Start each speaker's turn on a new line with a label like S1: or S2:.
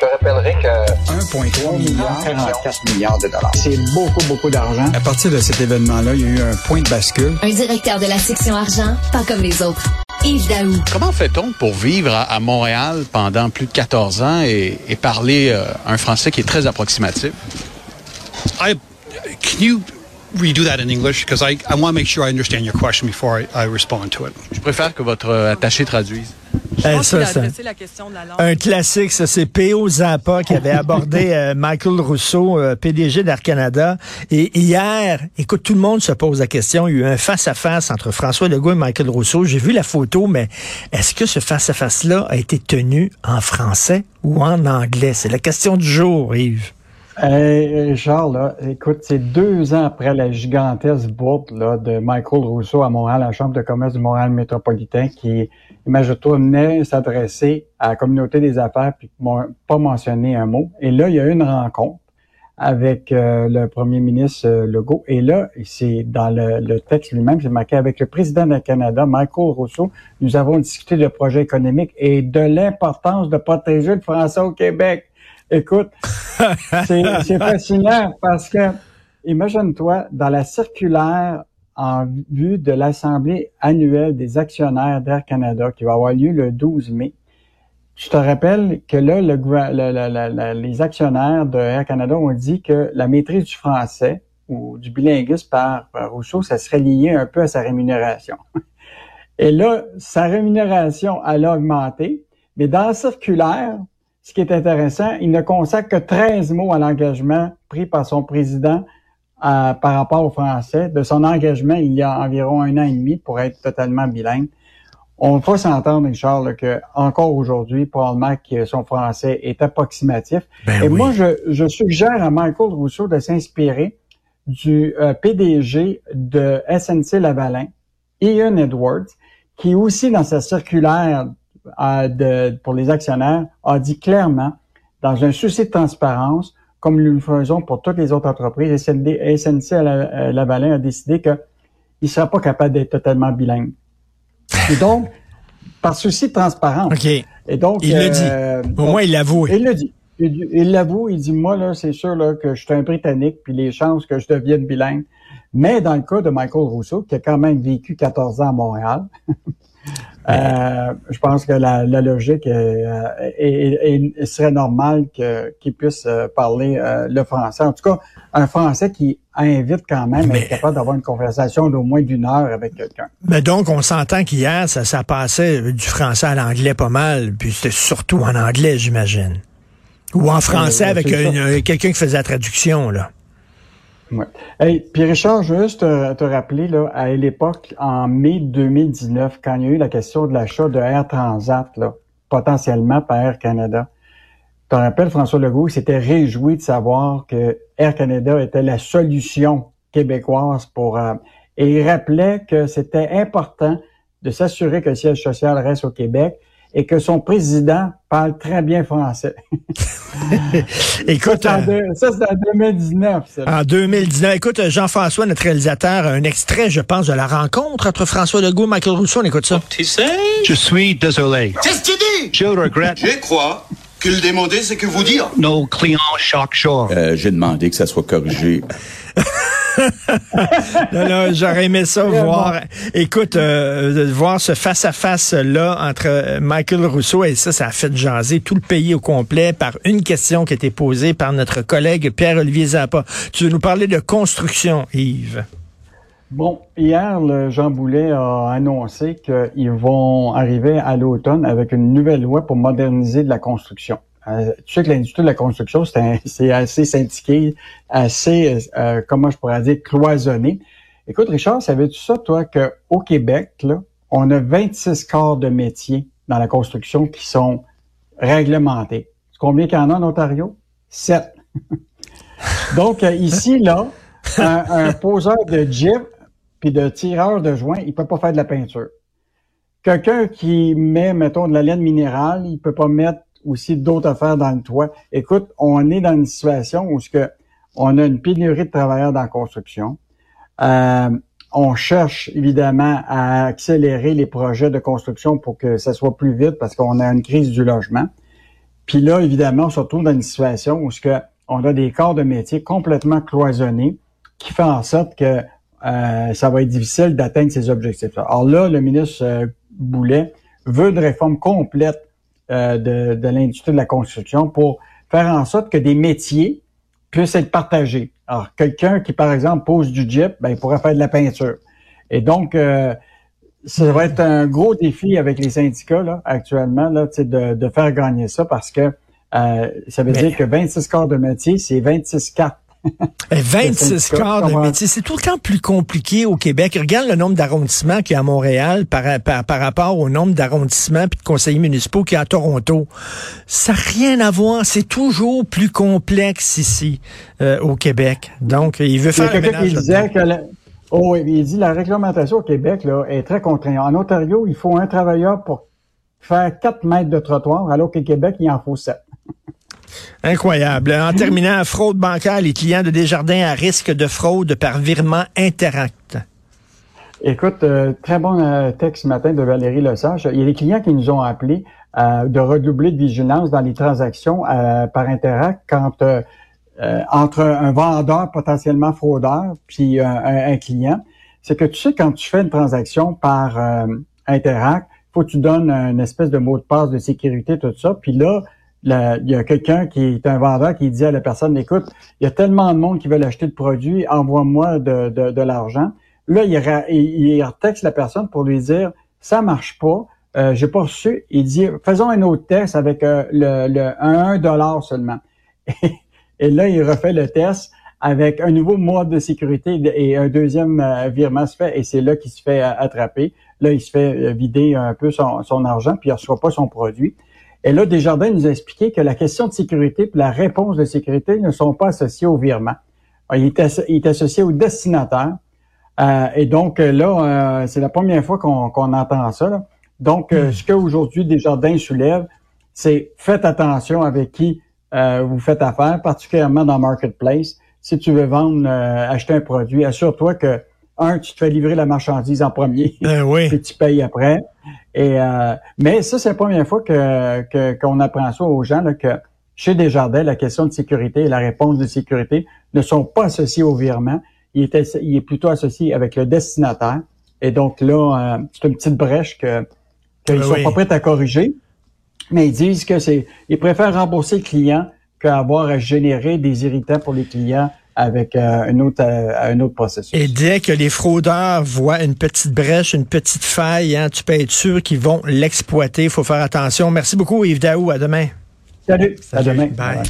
S1: Je te rappellerai que
S2: 1,3 milliard,
S3: 44 milliards de dollars.
S2: c'est beaucoup, beaucoup d'argent.
S3: À partir de cet événement-là, il y a eu un point de bascule.
S4: Un directeur de la section argent, pas comme les autres. Yves Daou.
S5: Comment fait-on pour vivre à, à Montréal pendant plus de 14 ans et, et parler euh, un français qui est très approximatif?
S6: I can you redo that in English? Because I, I want to make sure I understand your question before I, I respond to it.
S5: Je préfère que votre euh, attaché traduise.
S7: Je pense
S8: ça,
S7: qu'il a
S8: ça-
S7: adressé la question de la langue.
S8: Un classique, ça, c'est P.O. Zappa qui avait abordé euh, Michael Rousseau, euh, PDG d'Air Canada. Et hier, écoute, tout le monde se pose la question. Il y a eu un face-à-face entre François Legault et Michael Rousseau. J'ai vu la photo, mais est-ce que ce face-à-face-là a été tenu en français ou en anglais? C'est la question du jour, Yves.
S2: Euh, Charles, là, écoute, c'est deux ans après la gigantesque bourde là, de Michael Rousseau à Montréal, la Chambre de commerce du Montréal métropolitain, qui, imagine-toi, venait s'adresser à la communauté des affaires puis pas mentionner un mot. Et là, il y a eu une rencontre avec euh, le premier ministre euh, Legault. Et là, c'est dans le, le texte lui-même, c'est marqué avec le président du Canada, Michael Rousseau, nous avons discuté de projets économiques et de l'importance de protéger le français au Québec. Écoute, c'est c'est fascinant parce que, imagine-toi, dans la circulaire en vue de l'Assemblée annuelle des actionnaires d'Air Canada qui va avoir lieu le 12 mai, je te rappelle que là, le, le- le- le- le- les actionnaires de Air Canada ont dit que la maîtrise du français ou du bilinguisme par, par Rousseau, ça serait lié un peu à sa rémunération. Et là, sa rémunération, elle a augmenté, mais dans la circulaire, ce qui est intéressant, il ne consacre que 13 mots à l'engagement pris par son président euh, par rapport au français, de son engagement il y a environ un an et demi pour être totalement bilingue. On va s'entendre, Richard, là, que encore aujourd'hui, probablement que son français est approximatif.
S8: Ben
S2: et
S8: oui.
S2: moi, je, je suggère à Michael Rousseau de s'inspirer du euh, PDG de SNC Lavalin, Ian Edwards, qui aussi dans sa circulaire euh, de, pour les actionnaires a dit clairement, dans un souci de transparence, comme nous le faisons pour toutes les autres entreprises, SND, SNC euh, Lavalin a décidé qu'il ne sera pas capable d'être totalement bilingue. Et donc, par souci de transparence.
S8: OK.
S2: Et donc,
S8: Il le dit.
S2: euh,
S8: Au moins, il l'avoue.
S2: il le dit. Il il l'avoue, il dit, moi, là, c'est sûr là, que je suis un Britannique, puis les chances que je devienne bilingue. Mais dans le cas de Michael Rousseau, qui a quand même vécu 14 ans à Montréal, euh, je pense que la, la logique est, euh, est- est- serait normale que- qu'il puisse euh, parler euh, le français. En tout cas, un français qui invite quand même à
S8: Mais-
S2: être capable d'avoir une conversation d'au moins d'une heure avec quelqu'un.
S8: Mais donc, on s'entend qu'hier, ça, ça passait du français à l'anglais pas mal, puis c'était surtout en anglais, j'imagine. Ou en français
S2: Euh,
S8: avec euh, quelqu'un qui faisait la traduction, là.
S2: Ouais. Hey, puis Richard, juste te, te rappeler, là, à l'époque, en mai 2019, quand il y a eu la question de l'achat de Air Transat, là, potentiellement par Air Canada, tu te rappelles, François Legault, s'était réjoui de savoir que Air Canada était la solution québécoise pour... euh, et il rappelait que c'était important de s'assurer que le siège social reste au Québec et que son président parle très bien français.
S8: Écoute,
S2: Ça, c'est en
S8: euh,
S2: en 2019. ça.
S8: en 2019, écoute, Jean-François, notre réalisateur, a un extrait, je pense, de la rencontre entre François Legault et Michael Rousseau. On écoute ça.
S6: Je suis désolé.
S1: Qu'est-ce que tu dis?
S6: Je regrette
S1: Je crois que le demander, c'est que vous dire.
S6: nos clients chaque jour.
S9: Euh, J'ai demandé que ça soit corrigé.
S8: J'aurais aimé ça voir. Écoute, euh, voir ce face-à-face-là entre Michael Rousseau et ça, ça a fait jaser tout le pays au complet par une question qui a été posée par notre collègue Pierre-Olivier Zappa. Tu veux nous parler de construction, Yves?
S2: Bon, hier, le Jean Boulet a annoncé qu'ils vont arriver à l'automne avec une nouvelle loi pour moderniser de la construction. Euh, tu sais que l'industrie de la construction, c'est assez syndiqué, assez, euh, comment je pourrais dire, cloisonné. Écoute, Richard, savais-tu ça, toi, qu'au Québec, là, on a 26 corps de métiers dans la construction qui sont réglementés. Combien qu'il y en a en Ontario? Sept. Donc, euh, ici, là, un, un poseur de Jeep puis de tireur de joint, il peut pas faire de la peinture. Quelqu'un qui met, mettons, de la laine minérale, il peut pas mettre aussi d'autres affaires dans le toit. Écoute, on est dans une situation où ce que on a une pénurie de travailleurs dans la construction. Euh, on cherche évidemment à accélérer les projets de construction pour que ça soit plus vite parce qu'on a une crise du logement. Puis là, évidemment, on se retrouve dans une situation où ce que on a des corps de métier complètement cloisonnés qui fait en sorte que euh, ça va être difficile d'atteindre ces objectifs-là. Alors là, le ministre euh, Boulet veut une réforme complète euh, de, de l'industrie de la construction pour faire en sorte que des métiers puissent être partagés. Alors, quelqu'un qui, par exemple, pose du Jeep, ben, il pourrait faire de la peinture. Et donc, euh, ça va être un gros défi avec les syndicats là, actuellement là, de, de faire gagner ça parce que euh, ça veut
S8: Mais-
S2: dire que 26 corps de métier, c'est 26 cartes.
S8: Eh, 26
S2: syndicat,
S8: corps de métier. C'est tout le temps plus compliqué au Québec. Regarde le nombre d'arrondissements qu'il y a à Montréal par, par, par rapport au nombre d'arrondissements puis de conseillers municipaux qu'il y a à Toronto. Ça n'a rien à voir. C'est toujours plus complexe ici, euh, au Québec. Donc, il veut
S2: Il y a
S8: faire le
S2: quelqu'un qui
S8: ménage
S2: disait
S8: là-dedans.
S2: que la- oh, il dit la réglementation au Québec là, est très contraignante. En Ontario, il faut un travailleur pour faire 4 mètres de trottoir, alors qu'au Québec, il en faut 7.
S8: Incroyable. En terminant, fraude bancaire, les clients de Desjardins à risque de fraude par virement Interact.
S2: Écoute, euh, très bon euh, texte ce matin de Valérie Lesage. Il y a des clients qui nous ont appelés euh, de redoubler de vigilance dans les transactions euh, par Interact quand euh, euh, entre un vendeur potentiellement fraudeur puis un, un client. C'est que tu sais quand tu fais une transaction par Interact, faut que tu donnes une espèce de mot de passe de sécurité tout ça. Puis là, il y a quelqu'un qui est un vendeur qui dit à la personne, écoute, il y a tellement de monde qui veut acheter le produit, envoie-moi de, de, de l'argent. Là, il, il, il retexte la personne pour lui dire ça marche pas, euh, j'ai pas reçu. Il dit faisons un autre test avec euh, le, un dollar seulement. Et là, il refait le test avec un nouveau mode de sécurité et un deuxième euh, virement se fait et c'est là qu'il se fait euh, attraper. Là, il se fait vider un peu son, son argent puis il reçoit pas son produit. Et là, Desjardins nous a expliqué que la question de sécurité et la réponse de sécurité ne sont pas associées au virement. Il est, asso- il est associé au destinataire. Euh, et donc euh, là, euh, c'est la première fois qu'on entend ça. là. Donc, euh, ce qu'aujourd'hui Desjardins soulève, c'est faites attention avec qui euh, vous faites affaire, particulièrement dans Marketplace. Si tu veux vendre, euh, acheter un produit, assure-toi que, un, tu te fais livrer la marchandise en premier,
S8: Ben oui.
S2: puis tu payes après. Et euh, mais ça, c'est la première fois que qu'on apprend ça aux gens là, que chez Desjardins, la question de sécurité et la réponse de sécurité ne sont pas associées au virement. Il est, il est plutôt associé avec le destinataire. Et donc là, euh, c'est une petite brèche que qu'ils
S8: Ben
S2: sont
S8: oui.
S2: pas prêts à corriger. Mais ils disent que c'est, ils préfèrent rembourser le client qu'avoir à générer des irritants pour les clients avec euh, un autre euh, un autre processus.
S8: Et dès que les fraudeurs voient une petite brèche, une petite faille, hein, tu peux être sûr qu'ils vont l'exploiter. Il faut faire attention. Merci beaucoup, Yves Daou. À demain.
S2: Salut, à demain.
S8: Bye.